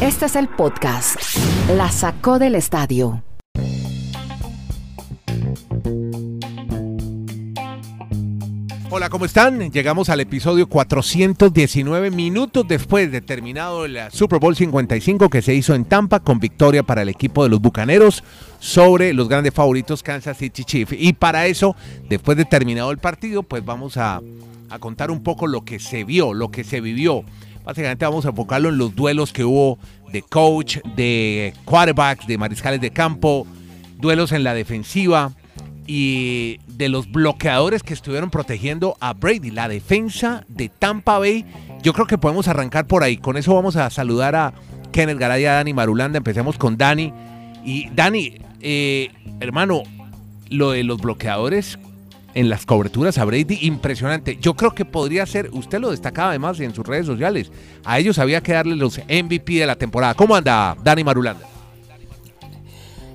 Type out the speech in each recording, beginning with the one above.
Este es el podcast. La sacó del estadio. Hola, ¿cómo están? Llegamos al episodio 419 minutos después de terminado el Super Bowl 55 que se hizo en Tampa con victoria para el equipo de los Bucaneros sobre los grandes favoritos Kansas City Chiefs. Y para eso, después de terminado el partido, pues vamos a, a contar un poco lo que se vio, lo que se vivió. Básicamente vamos a enfocarlo en los duelos que hubo de coach, de quarterbacks, de mariscales de campo, duelos en la defensiva y de los bloqueadores que estuvieron protegiendo a Brady, la defensa de Tampa Bay. Yo creo que podemos arrancar por ahí. Con eso vamos a saludar a Kenneth Garay a Dani Marulanda. Empecemos con Dani. Y Dani, eh, hermano, lo de los bloqueadores en las coberturas a Brady, impresionante. Yo creo que podría ser, usted lo destacaba además en sus redes sociales, a ellos había que darle los MVP de la temporada. ¿Cómo anda Dani Marulanda?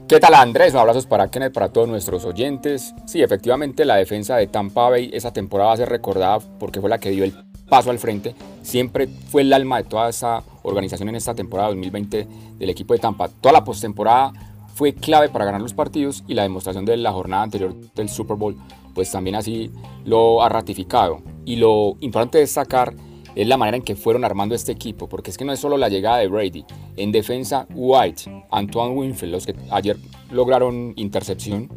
¿Qué tal Andrés? Un abrazo para Kenneth, para todos nuestros oyentes. Sí, efectivamente la defensa de Tampa Bay esa temporada va a ser recordada porque fue la que dio el paso al frente. Siempre fue el alma de toda esa organización en esta temporada 2020 del equipo de Tampa. Toda la postemporada fue clave para ganar los partidos y la demostración de la jornada anterior del Super Bowl pues también así lo ha ratificado. Y lo importante de destacar es la manera en que fueron armando este equipo, porque es que no es solo la llegada de Brady. En defensa, White, Antoine Winfield, los que ayer lograron intercepción,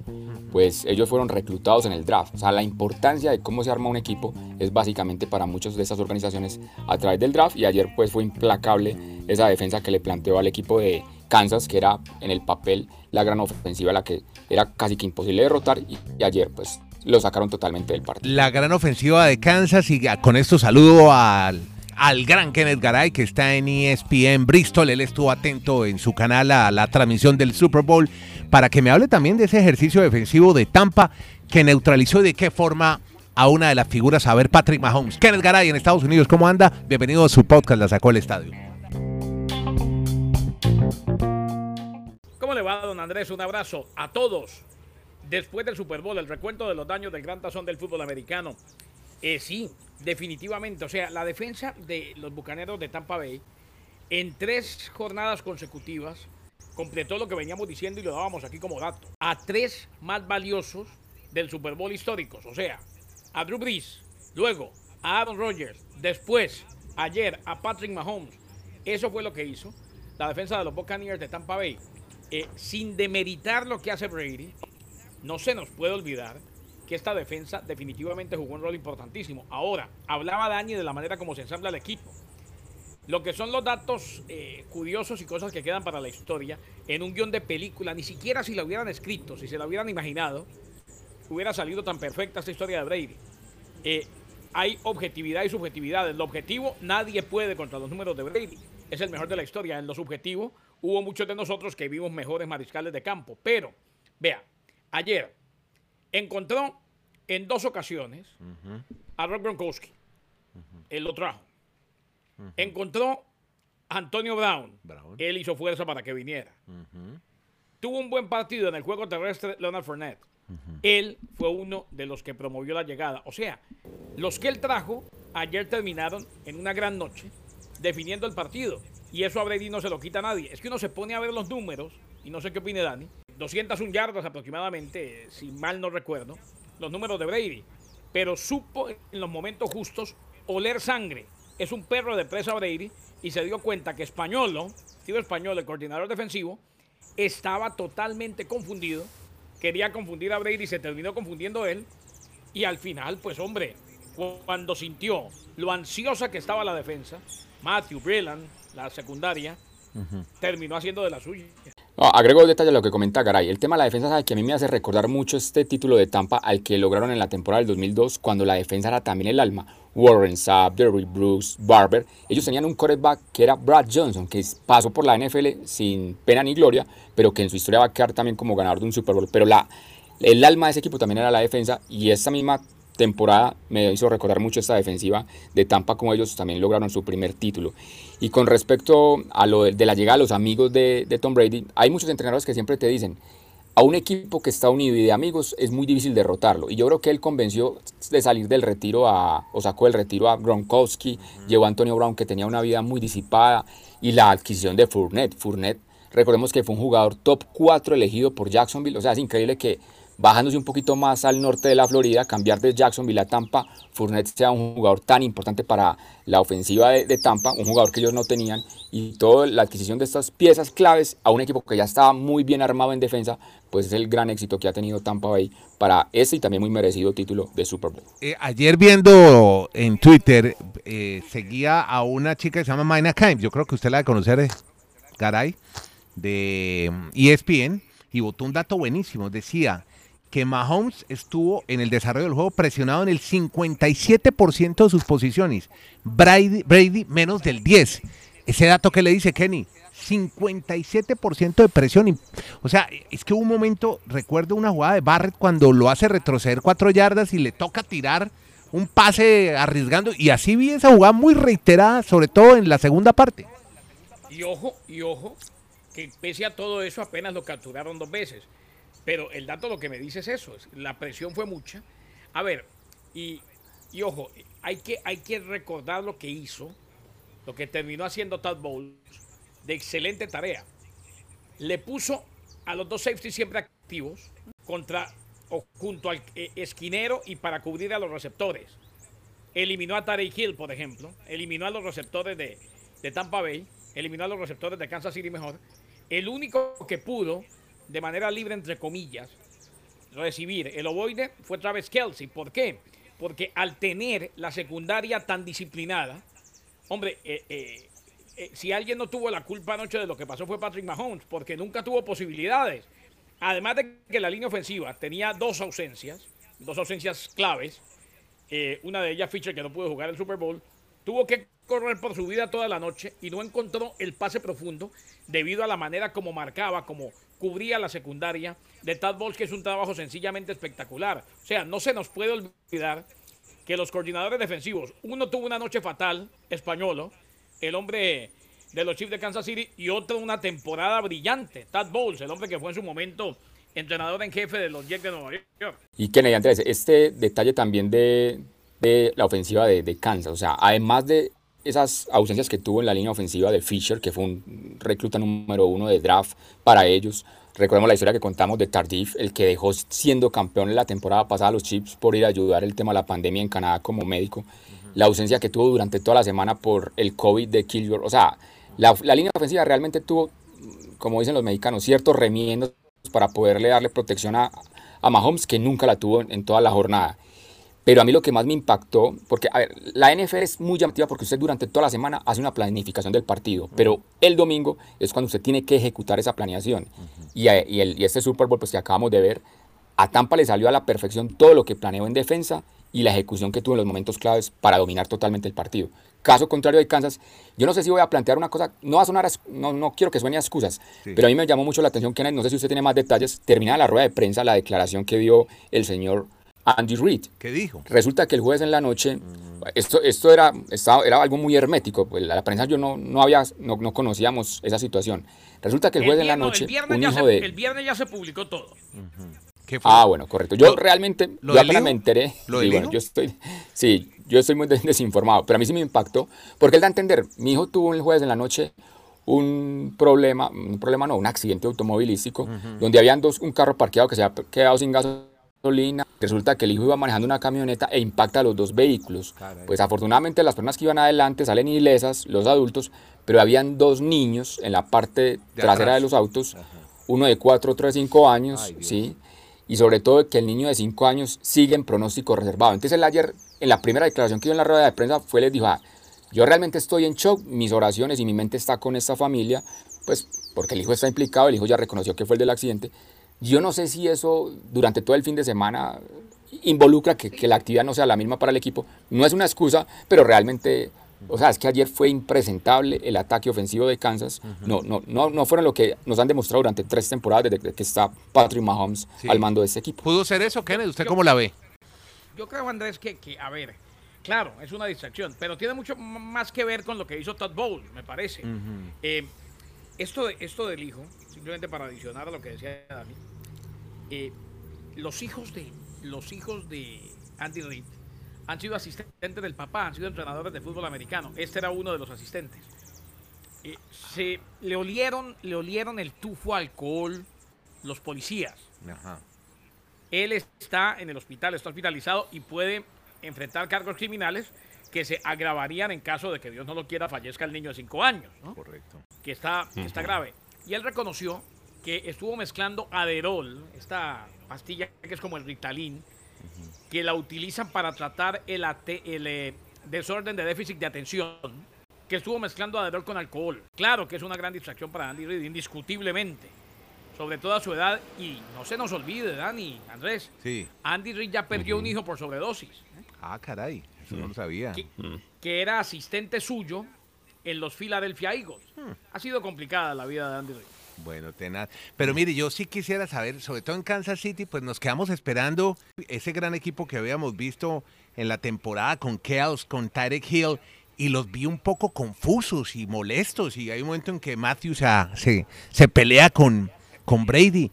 pues ellos fueron reclutados en el draft. O sea, la importancia de cómo se arma un equipo es básicamente para muchas de estas organizaciones a través del draft y ayer pues fue implacable esa defensa que le planteó al equipo de Kansas, que era en el papel la gran ofensiva, la que era casi que imposible derrotar y, ayer pues lo sacaron totalmente del partido. La gran ofensiva de Kansas y con esto saludo al, al gran Kenneth Garay que está en ESPN Bristol. Él estuvo atento en su canal a la transmisión del Super Bowl para que me hable también de ese ejercicio defensivo de Tampa que neutralizó y de qué forma a una de las figuras, a ver, Patrick Mahomes. Kenneth Garay en Estados Unidos, ¿cómo anda? Bienvenido a su podcast, La Sacó el Estadio. Don Andrés? Un abrazo a todos después del Super Bowl, el recuento de los daños del gran tazón del fútbol americano. Eh, sí, definitivamente. O sea, la defensa de los bucaneros de Tampa Bay en tres jornadas consecutivas completó lo que veníamos diciendo y lo dábamos aquí como dato. A tres más valiosos del Super Bowl históricos. O sea, a Drew Brees, luego a Aaron Rodgers, después, ayer, a Patrick Mahomes. Eso fue lo que hizo la defensa de los Buccaneers de Tampa Bay. Eh, sin demeritar lo que hace Brady, no se nos puede olvidar que esta defensa definitivamente jugó un rol importantísimo. Ahora, hablaba Dani de la manera como se ensambla el equipo. Lo que son los datos eh, curiosos y cosas que quedan para la historia en un guion de película, ni siquiera si la hubieran escrito, si se la hubieran imaginado, hubiera salido tan perfecta esta historia de Brady. Eh, hay objetividad y subjetividad. En lo objetivo, nadie puede contra los números de Brady. Es el mejor de la historia. En lo subjetivo, hubo muchos de nosotros que vimos mejores mariscales de campo. Pero, vea, ayer encontró en dos ocasiones a Rob Gronkowski. Él lo trajo. Encontró a Antonio Brown. Él hizo fuerza para que viniera. Tuvo un buen partido en el juego terrestre Leonard Fournette. Él fue uno de los que promovió la llegada. O sea, los que él trajo ayer terminaron en una gran noche definiendo el partido. Y eso a Brady no se lo quita a nadie. Es que uno se pone a ver los números, y no sé qué opine Dani, 201 yardas aproximadamente, si mal no recuerdo, los números de Brady. Pero supo en los momentos justos oler sangre. Es un perro de presa Brady y se dio cuenta que Españolo, Steve Español, el coordinador defensivo, estaba totalmente confundido. Quería confundir a Brady y se terminó confundiendo él. Y al final, pues hombre, cuando sintió lo ansiosa que estaba la defensa, Matthew Brillan, la secundaria, terminó haciendo de la suya. No, agrego detalle a lo que comenta Garay. El tema de la defensa sabe que a mí me hace recordar mucho este título de Tampa al que lograron en la temporada del 2002 cuando la defensa era también el alma. Warren Sapp, Derrick Bruce, Barber. Ellos tenían un quarterback que era Brad Johnson, que pasó por la NFL sin pena ni gloria, pero que en su historia va a quedar también como ganador de un Super Bowl. Pero la, el alma de ese equipo también era la defensa y esta misma temporada me hizo recordar mucho esta defensiva de Tampa como ellos también lograron su primer título. Y con respecto a lo de, la llegada a los amigos de, Tom Brady, hay muchos entrenadores que siempre te dicen, a un equipo que está unido y de amigos es muy difícil derrotarlo. Y yo creo que él convenció de salir del retiro a, o sacó del retiro a Gronkowski, llevó a Antonio Brown que tenía una vida muy disipada y la adquisición de Fournette. Fournette, recordemos que fue un jugador top 4 elegido por Jacksonville, o sea, es increíble que bajándose un poquito más al norte de la Florida, cambiar de Jacksonville a Tampa, Fournette sea un jugador tan importante para la ofensiva de, Tampa, un jugador que ellos no tenían, y toda la adquisición de estas piezas claves a un equipo que ya estaba muy bien armado en defensa, pues es el gran éxito que ha tenido Tampa Bay para ese y también muy merecido título de Super Bowl. Eh, ayer viendo en Twitter, eh, seguía a una chica que se llama Mina Kimes, yo creo que usted la de conocer, eh, Garay, de ESPN, y votó un dato buenísimo, decía que Mahomes estuvo en el desarrollo del juego presionado en el 57% de sus posiciones. Brady, Brady menos del 10. Ese dato que le dice Kenny, 57% de presión. O sea, es que hubo un momento, recuerdo una jugada de Barrett cuando lo hace retroceder cuatro yardas y le toca tirar un pase arriesgando. Y así vi esa jugada muy reiterada, sobre todo en la segunda parte. Y ojo, y ojo, que pese a todo eso apenas lo capturaron dos veces. Pero el dato lo que me dice es eso, la presión fue mucha. A ver, y, ojo, hay que, hay que recordar lo que hizo, lo que terminó haciendo Todd Bowles, de excelente tarea. Le puso a los dos safety siempre activos contra o junto al eh, esquinero y para cubrir a los receptores. Eliminó a Tarek Hill, por ejemplo. Eliminó a los receptores de, de Tampa Bay. Eliminó a los receptores de Kansas City mejor. El único que pudo de manera libre, entre comillas, recibir el ovoide fue Travis Kelsey. ¿Por qué? Porque al tener la secundaria tan disciplinada, hombre, eh, eh, eh, si alguien no tuvo la culpa anoche de lo que pasó fue Patrick Mahomes, porque nunca tuvo posibilidades. Además de que la línea ofensiva tenía dos ausencias, dos ausencias claves, una de ellas Fischer que no pudo jugar el Super Bowl, tuvo que correr por su vida toda la noche y no encontró el pase profundo debido a la manera como marcaba, como cubría la secundaria de Tad Bowles, que es un trabajo sencillamente espectacular. O sea, no se nos puede olvidar que los coordinadores defensivos, uno tuvo una noche fatal, españolo, el hombre de los Chiefs de Kansas City, y otro una temporada brillante, Tad Bowles, el hombre que fue en su momento entrenador en jefe de los Jets de Nueva York. Y Kennedy Andrés, este detalle también de, la ofensiva de, de, Kansas, o sea, además de esas ausencias que tuvo en la línea ofensiva de Fisher, que fue un recluta número uno de draft para ellos. Recordemos la historia que contamos de Tardif, el que dejó siendo campeón en la temporada pasada a los Chips por ir a ayudar el tema de la pandemia en Canadá como médico. La ausencia que tuvo durante toda la semana por el COVID de Killjoy. O sea, la, línea ofensiva realmente tuvo, como dicen los mexicanos, ciertos remiendos para poderle darle protección a, a Mahomes que nunca la tuvo en toda la jornada. Pero a mí lo que más me impactó, porque a ver, la NFL es muy llamativa porque usted durante toda la semana hace una planificación del partido, pero el domingo es cuando usted tiene que ejecutar esa planeación. y, y, el, y, este Super Bowl pues, que acabamos de ver, a Tampa le salió a la perfección todo lo que planeó en defensa y la ejecución que tuvo en los momentos claves para dominar totalmente el partido. Caso contrario de Kansas, yo no sé si voy a plantear una cosa, no va a sonar, no, no quiero que suene a excusas, pero a mí me llamó mucho la atención, Kenneth, no sé si usted tiene más detalles, termina la rueda de prensa, la declaración que dio el señor Andy Reid. ¿Qué dijo? Resulta que el jueves en la noche, esto, esto era, estaba, era algo muy hermético, pues la, prensa yo no, no, había, no, no, conocíamos esa situación. Resulta que el jueves en la noche, un hijo de... El viernes ya se publicó todo. Ah, bueno, correcto. Yo realmente, yo apenas me enteré, ¿Lo y bueno, yo estoy, sí, yo estoy muy desinformado, pero a mí sí me impactó, porque él da a entender, mi hijo tuvo el jueves en la noche un problema, un problema no, un accidente automovilístico, donde habían dos, un carro parqueado que se había quedado sin gasolina Resulta que el hijo iba manejando una camioneta e impacta a los dos vehículos. Pues afortunadamente las personas que iban adelante salen ilesas, los adultos, pero habían dos niños en la parte trasera de los autos, uno de 4, otro de 5 años, ¿sí? Y sobre todo que el niño de 5 años sigue en pronóstico reservado. Entonces él ayer, en la primera declaración que dio en la rueda de prensa, fue, les dijo, ah, yo realmente estoy en shock, mis oraciones y mi mente está con esta familia, pues porque el hijo está implicado, el hijo ya reconoció que fue el del accidente, yo no sé si eso durante todo el fin de semana involucra que, la actividad no sea la misma para el equipo. No es una excusa, pero realmente, o sea, es que ayer fue impresentable el ataque ofensivo de Kansas. no, no, no, no fueron lo que nos han demostrado durante tres temporadas desde que está Patrick Mahomes al mando de ese equipo. ¿Pudo ser eso, Kenneth? ¿Usted cómo la ve? Yo creo, Andrés, que, a ver, claro, es una distracción, pero tiene mucho más que ver con lo que hizo Todd Bowles, me parece. Eh, esto, esto del hijo, simplemente para adicionar a lo que decía Dani, eh, los hijos de los hijos de Andy Reid han sido asistentes del papá, han sido entrenadores de fútbol americano. Este era uno de los asistentes. Eh, se le olieron, le olieron el tufo alcohol los policías. Él está en el hospital, está hospitalizado y puede enfrentar cargos criminales que se agravarían en caso de que Dios no lo quiera fallezca el niño de cinco años. Correcto. Que está, está grave. Y él reconoció que estuvo mezclando Aderol, esta pastilla que es como el Ritalin, que la utilizan para tratar el, el eh, desorden de déficit de atención, que estuvo mezclando Aderol con alcohol. Claro que es una gran distracción para Andy Reid, indiscutiblemente. Sobre todo a su edad, y no se nos olvide, Dani, Andrés. Sí. Andy Reid ya perdió un hijo por sobredosis. Ah, caray, eso no lo sabía. Que, era asistente suyo en los Philadelphia Eagles. Hmm. Ha sido complicada la vida de Andy Reid. Bueno, tenaz. Pero mire, yo sí quisiera saber, sobre todo en Kansas City, pues nos quedamos esperando ese gran equipo que habíamos visto en la temporada con Kels, con Tyreek Hill, y los vi un poco confusos y molestos. Y hay un momento en que Matthews se, se pelea con, con Brady.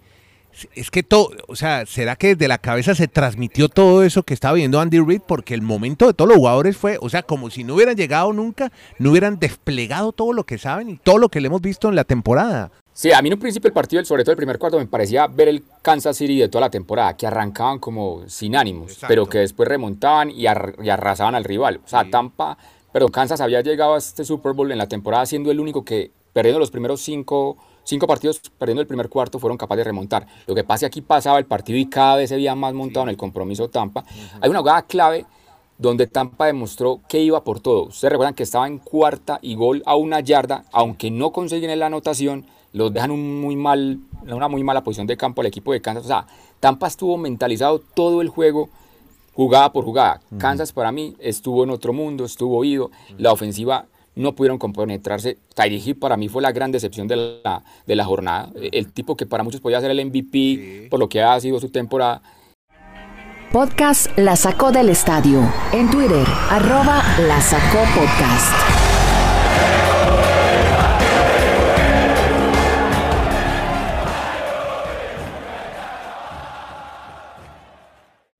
Es que todo, o sea, ¿será que desde la cabeza se transmitió todo eso que estaba viendo Andy Reid? Porque el momento de todos los jugadores fue, o sea, como si no hubieran llegado nunca, no hubieran desplegado todo lo que saben y todo lo que le hemos visto en la temporada. Sí, a mí en un principio el partido, sobre todo el primer cuarto, me parecía ver el Kansas City de toda la temporada, que arrancaban como sin ánimos, pero que después remontaban y, arrasaban al rival. O sea, Tampa, pero Kansas había llegado a este Super Bowl en la temporada siendo el único que, perdiendo los primeros cinco, cinco partidos, perdiendo el primer cuarto, fueron capaces de remontar. Lo que pasa aquí pasaba el partido y cada vez se veía más montado en el compromiso Tampa. Hay una jugada clave donde Tampa demostró que iba por todo. Ustedes recuerdan que estaba en cuarta y gol a una yarda, aunque no consiguen la anotación los dejan un muy mal, una muy mala posición de campo al equipo de Kansas. O sea, Tampa estuvo mentalizado todo el juego, jugada por jugada. Kansas para mí estuvo en otro mundo, estuvo oído. La ofensiva no pudieron compenetrarse. Tyree para mí fue la gran decepción de la, de la jornada. El tipo que para muchos podía ser el MVP por lo que ha sido su temporada. Podcast La Sacó del Estadio. En Twitter, arroba La Sacó Podcast.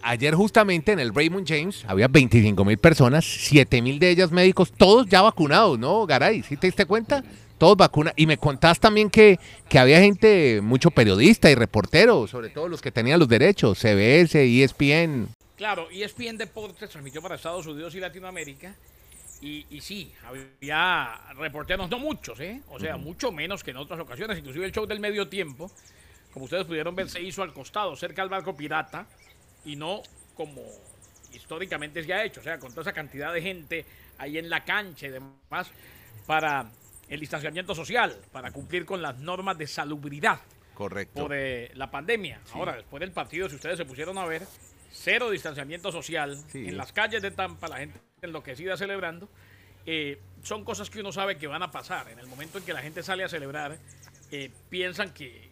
Ayer justamente en el Raymond James había 25 mil personas, 7 mil de ellas médicos, todos ya vacunados, ¿no, Garay? ¿Sí te diste cuenta? Todos vacunados. Y me contás también que, que había gente, mucho periodista y reportero, sobre todo los que tenían los derechos, CBS, ESPN. Claro, ESPN Deportes transmitió para Estados Unidos y Latinoamérica. Y, y, sí, había reporteros, no muchos, ¿eh? O sea, mucho menos que en otras ocasiones. Inclusive el show del medio tiempo, como ustedes pudieron ver, se hizo al costado, cerca del barco pirata y no como históricamente se ha hecho, o sea, con toda esa cantidad de gente ahí en la cancha y demás, para el distanciamiento social, para cumplir con las normas de salubridad. Correcto. Por eh, la pandemia. Ahora, después del partido, si ustedes se pusieron a ver, cero distanciamiento social en las calles de Tampa, la gente enloquecida celebrando. Eh, son cosas que uno sabe que van a pasar. En el momento en que la gente sale a celebrar, eh, piensan que,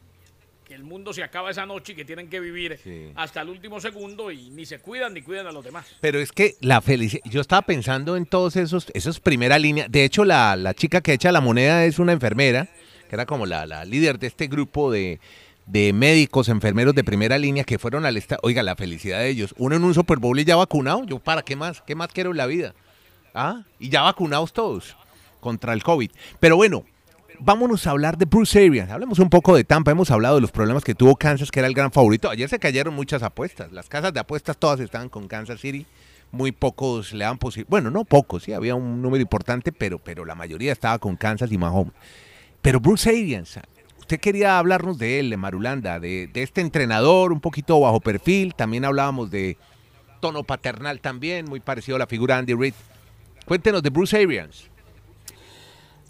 que el mundo se acaba esa noche y que tienen que vivir hasta el último segundo y ni se cuidan ni cuidan a los demás. Pero es que la felicidad, yo estaba pensando en todos esos, esos primera línea. De hecho, la, la chica que echa la moneda es una enfermera, que era como la, la líder de este grupo de, de médicos, enfermeros de primera línea que fueron al estado. Oiga, la felicidad de ellos. Uno en un Super Bowl y ya vacunado. Yo, ¿para qué más? ¿Qué más quiero en la vida? ¿Ah? Y ya vacunados todos contra el COVID. Pero bueno, vámonos a hablar de Bruce Arians. Hablemos un poco de Tampa. Hemos hablado de los problemas que tuvo Kansas, que era el gran favorito. Ayer se cayeron muchas apuestas. Las casas de apuestas todas estaban con Kansas City. Muy pocos le dan posibilidad. Bueno, no pocos, sí, había un número importante, pero, pero la mayoría estaba con Kansas y Mahomes. Pero Bruce Arians, usted quería hablarnos de él, de Marulanda, de, de este entrenador un poquito bajo perfil. También hablábamos de tono paternal también, muy parecido a la figura de Andy Reid. Cuéntenos de Bruce Arians.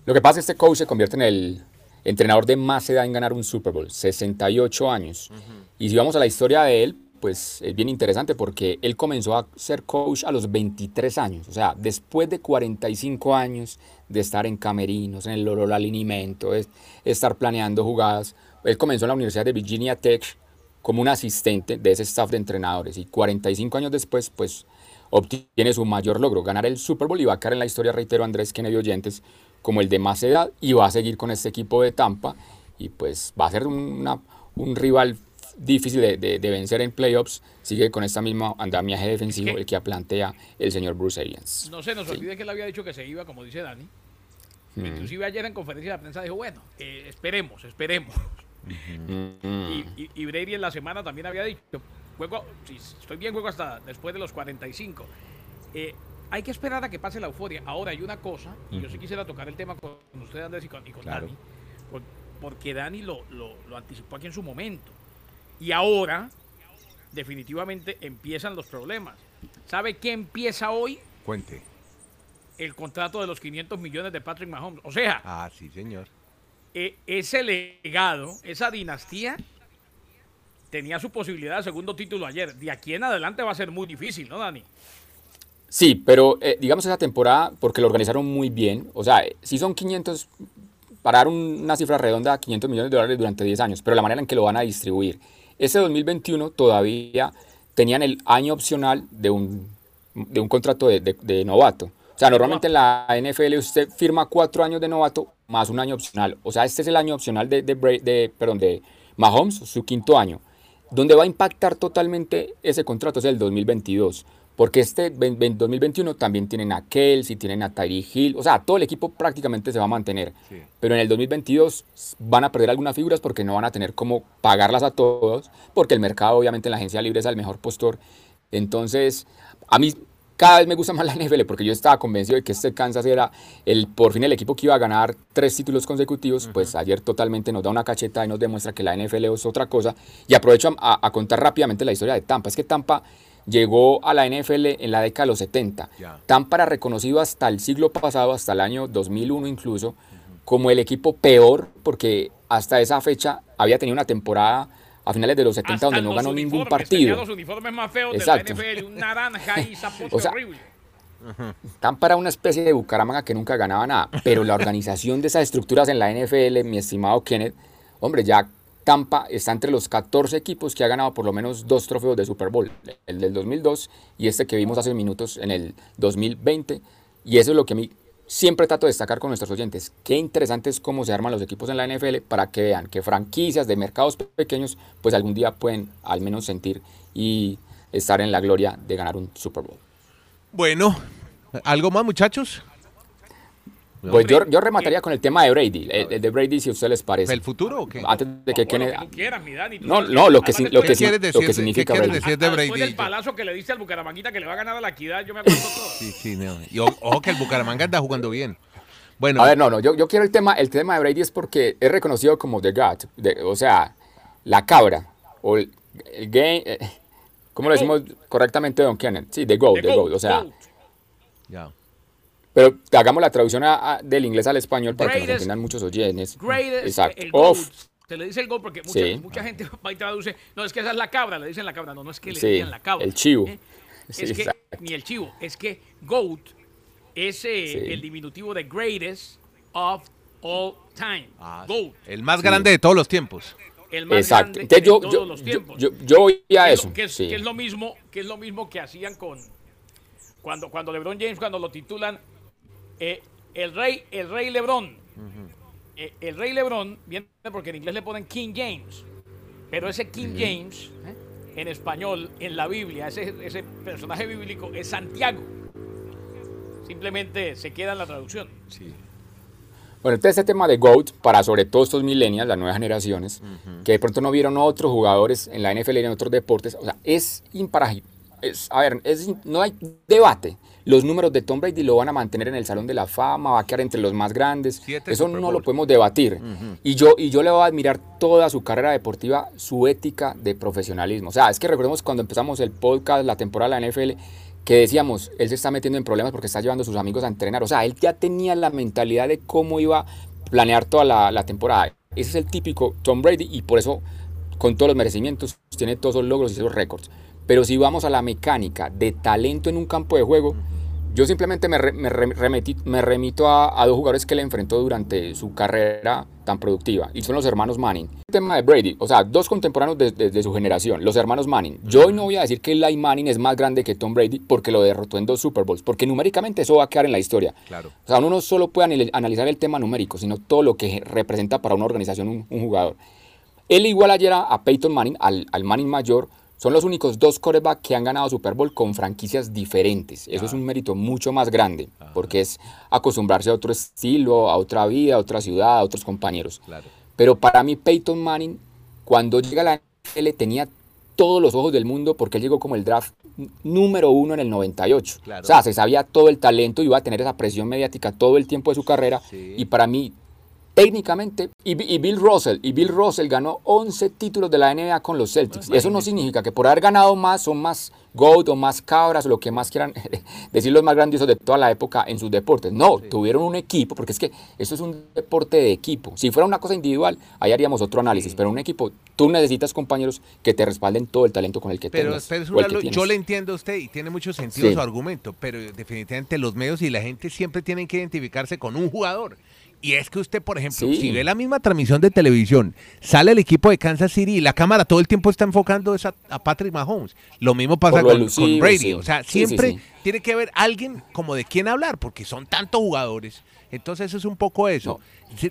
Lo que pasa es que este coach se convierte en el entrenador de más edad en ganar un Super Bowl, 68 años. Y si vamos a la historia de él, pues es bien interesante porque él comenzó a ser coach a los 23 años, o sea, después de 45 años de estar en camerinos, en el olor al alimento, de estar planeando jugadas. Él comenzó en la Universidad de Virginia Tech como un asistente de ese staff de entrenadores y 45 años después, pues obtiene su mayor logro, ganar el Super Bowl y va a caer en la historia, reitero, Andrés Kennedy Oyentes, como el de más edad y va a seguir con este equipo de Tampa y pues va a ser un rival difícil de, vencer en playoffs, sigue con esta misma andamiaje defensivo el que plantea el señor Bruce Arians. No se nos olvide que él había dicho que se iba, como dice Dani. Mm. Inclusive ayer en conferencia de prensa dijo, bueno, eh, esperemos, esperemos. y, y, Brady en la semana también había dicho, juego, si estoy bien, juego hasta después de los 45. Eh, hay que esperar a que pase la euforia. Ahora hay una cosa, y yo sí quisiera tocar el tema con usted, Andrés, y con, Dani, porque Dani lo, lo, anticipó aquí en su momento. Y ahora, definitivamente, empiezan los problemas. ¿Sabe qué empieza hoy? Cuente. El contrato de los 500 millones de Patrick Mahomes. O sea. Ah, sí, señor. E, ese legado, esa dinastía, tenía su posibilidad de segundo título ayer. De aquí en adelante va a ser muy difícil, ¿no, Dani? Sí, pero eh, digamos esa temporada, porque lo organizaron muy bien, o sea, si son 500, para dar una cifra redonda, 500 millones de dólares durante 10 años, pero la manera en que lo van a distribuir. Ese 2021 todavía tenían el año opcional de un, de un contrato de, novato. O sea, normalmente en la NFL usted firma cuatro años de novato más un año opcional. O sea, este es el año opcional de, de, perdón, de Mahomes, su quinto año. Donde va a impactar totalmente ese contrato es el 2022. Porque este 2021 también tienen a Kelsey, tienen a Tyree Hill, o sea, todo el equipo prácticamente se va a mantener. Pero en el 2022 van a perder algunas figuras porque no van a tener cómo pagarlas a todos, porque el mercado obviamente en la agencia libre es el mejor postor. Entonces, a mí cada vez me gusta más la NFL porque yo estaba convencido de que este Kansas era el por fin el equipo que iba a ganar tres títulos consecutivos. Pues ayer totalmente nos da una cacheta y nos demuestra que la NFL es otra cosa. Y aprovecho a contar rápidamente la historia de Tampa. Es que Tampa llegó a la NFL en la década de los 70. Tan para reconocido hasta el siglo pasado, hasta el año 2001 incluso, como el equipo peor, porque hasta esa fecha había tenido una temporada a finales de los 70 donde no ganó ningún partido. Los uniformes más feos Exacto. de la NFL, un naranja y o sea, horrible. Tan para una especie de Bucaramanga que nunca ganaba nada, pero la organización de esas estructuras en la NFL, mi estimado Kenneth, hombre, ya Tampa está entre los 14 equipos que ha ganado por lo menos dos trofeos de Super Bowl, el del 2002 y este que vimos hace minutos en el 2020. Y eso es lo que a mí siempre trato de destacar con nuestros oyentes. Qué interesante es cómo se arman los equipos en la NFL para que vean que franquicias de mercados pequeños pues algún día pueden al menos sentir y estar en la gloria de ganar un Super Bowl. Bueno, ¿algo más muchachos? Pues yo, yo remataría con el tema de Brady, el, de Brady si a ustedes les parece. ¿El futuro o qué? Antes de que Kenneth... No, no, lo que, lo que, lo que significa Brady. Decir de Brady? Después del palazo que le dice al Bucaramanguita que le va a ganar a la equidad, yo me acuerdo todo. Sí, sí, no. Y ojo que el Bucaramanga anda jugando bien. Bueno. A ver, no, no, yo, yo quiero el tema, el tema de Brady es porque es reconocido como The God, o sea, la cabra, o el, game, eh, ¿cómo lo decimos correctamente, Don Kenneth? Sí, The GOAT, The, GOAT, o sea... Ya. Pero hagamos la traducción del inglés al español para que nos entiendan muchos oyentes. Exacto. El Se le dice el GOAT porque mucha, gente va y traduce, no, es que esa es la cabra, le dicen la cabra, no, no es que le digan la cabra. el chivo. ¿eh? Es que, ni el chivo, es que GOAT es eh, el diminutivo de greatest of all time. Ah, GOAT. El más grande de todos los tiempos. El más Exacto. grande de yo, todos los tiempos. Yo, yo, voy a eso. Que es, que es, lo mismo, que es lo mismo que hacían con cuando, cuando LeBron James, cuando lo titulan eh, el rey, el rey Lebron. Eh, el rey Lebron viene porque en inglés le ponen King James. Pero ese King James, eh, en español, en la Biblia, ese, ese personaje bíblico es Santiago. Simplemente se queda en la traducción. Bueno, entonces este tema de GOAT, para sobre todo estos millennials, las nuevas generaciones, que de pronto no vieron otros jugadores en la NFL y en otros deportes, o sea, es imparagible. a ver, es, no hay debate los números de Tom Brady lo van a mantener en el Salón de la Fama, va a quedar entre los más grandes. Eso no lo podemos debatir. y, yo, y yo le voy a admirar toda su carrera deportiva, su ética de profesionalismo. O sea, es que recordemos cuando empezamos el podcast, la temporada de la NFL, que decíamos, él se está metiendo en problemas porque está llevando a sus amigos a entrenar. O sea, él ya tenía la mentalidad de cómo iba a planear toda la, la temporada. Ese es el típico Tom Brady y por eso, con todos los merecimientos, tiene todos los logros y esos récords. Pero si vamos a la mecánica de talento en un campo de juego, yo simplemente me, me, me remito a, dos jugadores que le enfrentó durante su carrera tan productiva, y son los hermanos Manning. El tema de Brady, o sea, dos contemporáneos de, su generación, los hermanos Manning. Yo no voy a decir que Eli Manning es más grande que Tom Brady porque lo derrotó en dos Super Bowls, porque numéricamente eso va a quedar en la historia. Claro. O sea, uno no solo puede analizar el tema numérico, sino todo lo que representa para una organización un, jugador. Él igual ayer a, Peyton Manning, al, al Manning mayor, son los únicos dos corebacks que han ganado Super Bowl con franquicias diferentes. Eso es un mérito mucho más grande, porque es acostumbrarse a otro estilo, a otra vida, a otra ciudad, a otros compañeros. Pero para mí Peyton Manning, cuando llega a la NFL, tenía todos los ojos del mundo porque él llegó como el draft número uno en el 98. O sea, se sabía todo el talento y iba a tener esa presión mediática todo el tiempo de su carrera. Y para mí, técnicamente, y, Bill Russell, y Bill Russell ganó 11 títulos de la NBA con los Celtics. Eso no significa que por haber ganado más son más GOAT o más cabras o lo que más quieran decir los más grandiosos de toda la época en sus deportes. No, tuvieron un equipo, porque es que esto es un deporte de equipo. Si fuera una cosa individual, ahí haríamos otro análisis, pero un equipo, tú necesitas compañeros que te respalden todo el talento con el que pero, tengas. Pero yo le entiendo a usted y tiene mucho sentido su argumento, pero definitivamente los medios y la gente siempre tienen que identificarse con un jugador. Y es que usted, por ejemplo, si ve la misma transmisión de televisión, sale el equipo de Kansas City y la cámara todo el tiempo está enfocando a, Patrick Mahomes. Lo mismo pasa con, Brady. O sea, siempre tiene que haber alguien como de quién hablar, porque son tantos jugadores. Entonces es un poco eso.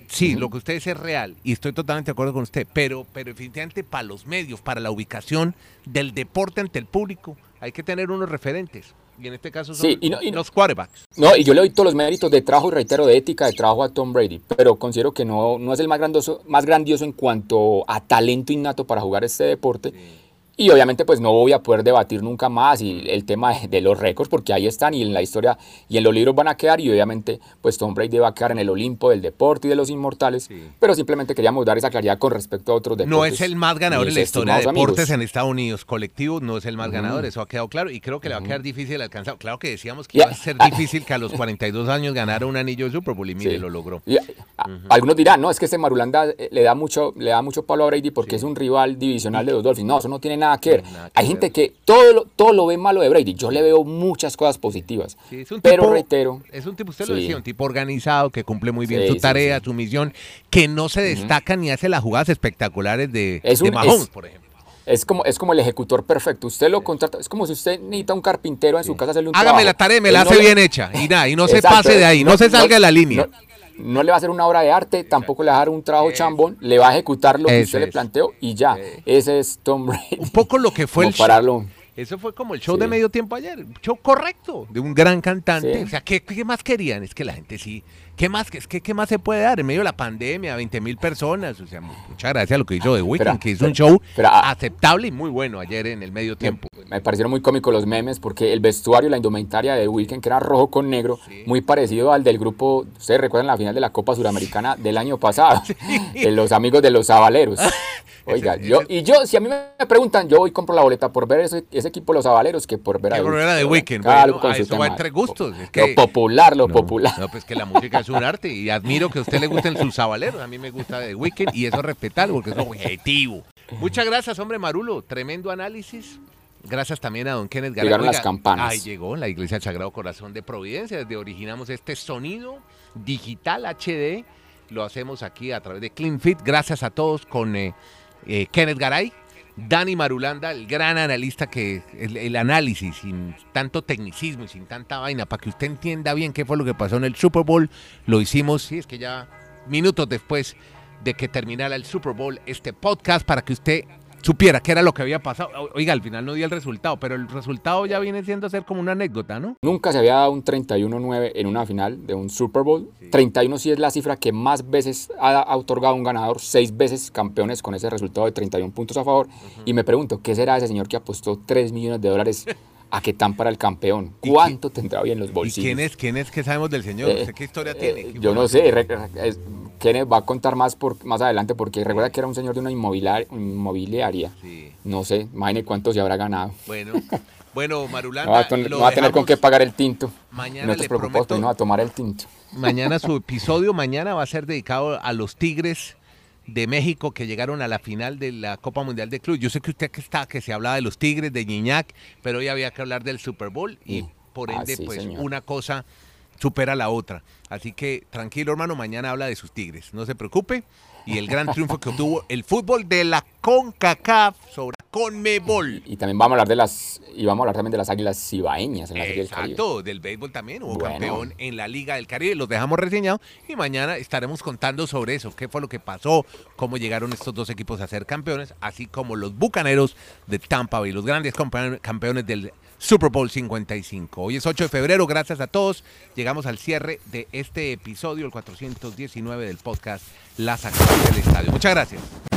Sí, lo que usted dice es real y estoy totalmente de acuerdo con usted, pero, pero definitivamente para los medios, para la ubicación del deporte ante el público, hay que tener unos referentes y en este caso son los quarterbacks. No, y yo le doy todos los méritos de trabajo y reitero de ética de trabajo a Tom Brady, pero considero que no, no es el más grandioso, más grandioso en cuanto a talento innato para jugar este deporte. Y obviamente pues no voy a poder debatir nunca más y el tema de, los récords porque ahí están y en la historia y en los libros van a quedar y obviamente pues Tom Brady va a quedar en el Olimpo del deporte y de los inmortales, pero simplemente queríamos dar esa claridad con respecto a otros deportes. No es el más ganador en la historia de deportes en Estados Unidos, colectivo no es el más ganador, eso ha quedado claro y creo que le va a quedar difícil alcanzar. Claro que decíamos que iba a ser difícil que a los 42 años ganara un anillo de Super Bowl y mire, lo logró. Algunos dirán, no, es que este Marulanda eh, le da mucho le da mucho palo a Brady porque es un rival divisional de los Dolphins. No, eso no tiene nada que ver. Hay gente que todo lo, todo lo ve malo de Brady. Yo le veo muchas cosas positivas. pero reitero. Es un tipo, usted lo decía, un tipo organizado que cumple muy bien su tarea, su misión, que no se destaca ni hace las jugadas espectaculares de, Mahomes, por ejemplo. Es como, es como el ejecutor perfecto. Usted lo contrata. Es como si usted necesita un carpintero en su casa hacerle un Hágame la tarea, me la hace bien hecha. Y nada, y no se pase de ahí, no, se salga de la línea no le va a hacer una obra de arte, tampoco le va a dar un trabajo chambón, le va a ejecutar lo que usted le planteó y ya. Ese es Tom Brady. Un poco lo que fue el show. Eso fue como el show de medio tiempo ayer, show correcto, de un gran cantante. O sea, ¿qué, ¿qué, más querían? Es que la gente sí ¿Qué más, que, ¿Qué más se puede dar en medio de la pandemia? 20 mil personas. O sea, muchas gracias a lo que hizo The Weeknd, que hizo un show ah, aceptable y muy bueno ayer en el medio tiempo. Me, parecieron muy cómicos los memes porque el vestuario, la indumentaria de The Weeknd, que era rojo con negro, muy parecido al del grupo, ustedes recuerdan la final de la Copa Suramericana del año pasado, de los amigos de los Avaleros. Oiga, yo, y yo, si a mí me preguntan, yo voy y compro la boleta por ver ese, ese equipo Los Avaleros que por ver a The Weeknd. Bueno, eso va entre gustos. lo popular, lo popular. No, pues que la música es un arte y admiro que a usted le gusten sus sabaleros. A mí me gusta de Weekend y eso es respetable porque es objetivo. Muchas gracias, hombre Marulo. Tremendo análisis. Gracias también a don Kenneth Garay. Llegaron las campanas. Ahí llegó la Iglesia del Sagrado Corazón de Providencia. Desde originamos este sonido digital HD. Lo hacemos aquí a través de CleanFit. Gracias a todos con eh, eh, Kenneth Garay Dani Marulanda, el gran analista que el, análisis sin tanto tecnicismo y sin tanta vaina, para que usted entienda bien qué fue lo que pasó en el Super Bowl, lo hicimos, sí, es que ya minutos después de que terminara el Super Bowl, este podcast para que usted supiera qué era lo que había pasado. Oiga, al final no dio el resultado, pero el resultado ya viene siendo ser como una anécdota, ¿no? Nunca se había dado un 31-9 en una final de un Super Bowl. 31 sí es la cifra que más veces ha otorgado un ganador, seis veces campeones con ese resultado de 31 puntos a favor. Y me pregunto, ¿qué será ese señor que apostó 3 millones de dólares a que tan para el campeón. ¿Cuánto tendrá bien los bolsillos? ¿Y quién es, quién es que sabemos del señor? Eh, ¿Qué historia tiene? Eh, yo no sé. Kenneth va a contar más por, más adelante porque recuerda que era un señor de una inmobiliaria. No sé, imagine cuánto se habrá ganado. Bueno, bueno Marulanda. No va a, tener, con qué pagar el tinto. Mañana no te preocupes, no a tomar el tinto. Mañana su episodio, mañana va a ser dedicado a los Tigres de México que llegaron a la final de la Copa Mundial de Club. Yo sé que usted que está, que se hablaba de los Tigres, de Gignac, pero hoy había que hablar del Super Bowl y por ende, pues una cosa supera la otra. Así que tranquilo, hermano, mañana habla de sus Tigres, no se preocupe. Y el gran triunfo que obtuvo el fútbol de la CONCACAF sobre CONMEBOL. Y también vamos a hablar de las y vamos a hablar también de las Águilas Cibaeñas en la Serie del Caribe. Exacto, del béisbol también, hubo Bueno. campeón en la Liga del Caribe, los dejamos reseñados y mañana estaremos contando sobre eso, qué fue lo que pasó, cómo llegaron estos dos equipos a ser campeones, así como los Bucaneros de Tampa Bay, los grandes campe- campeones del Super Bowl 55. Hoy es 8 de febrero, gracias a todos. Llegamos al cierre de este episodio, el 419 del podcast La Sacada del Estadio. Muchas gracias.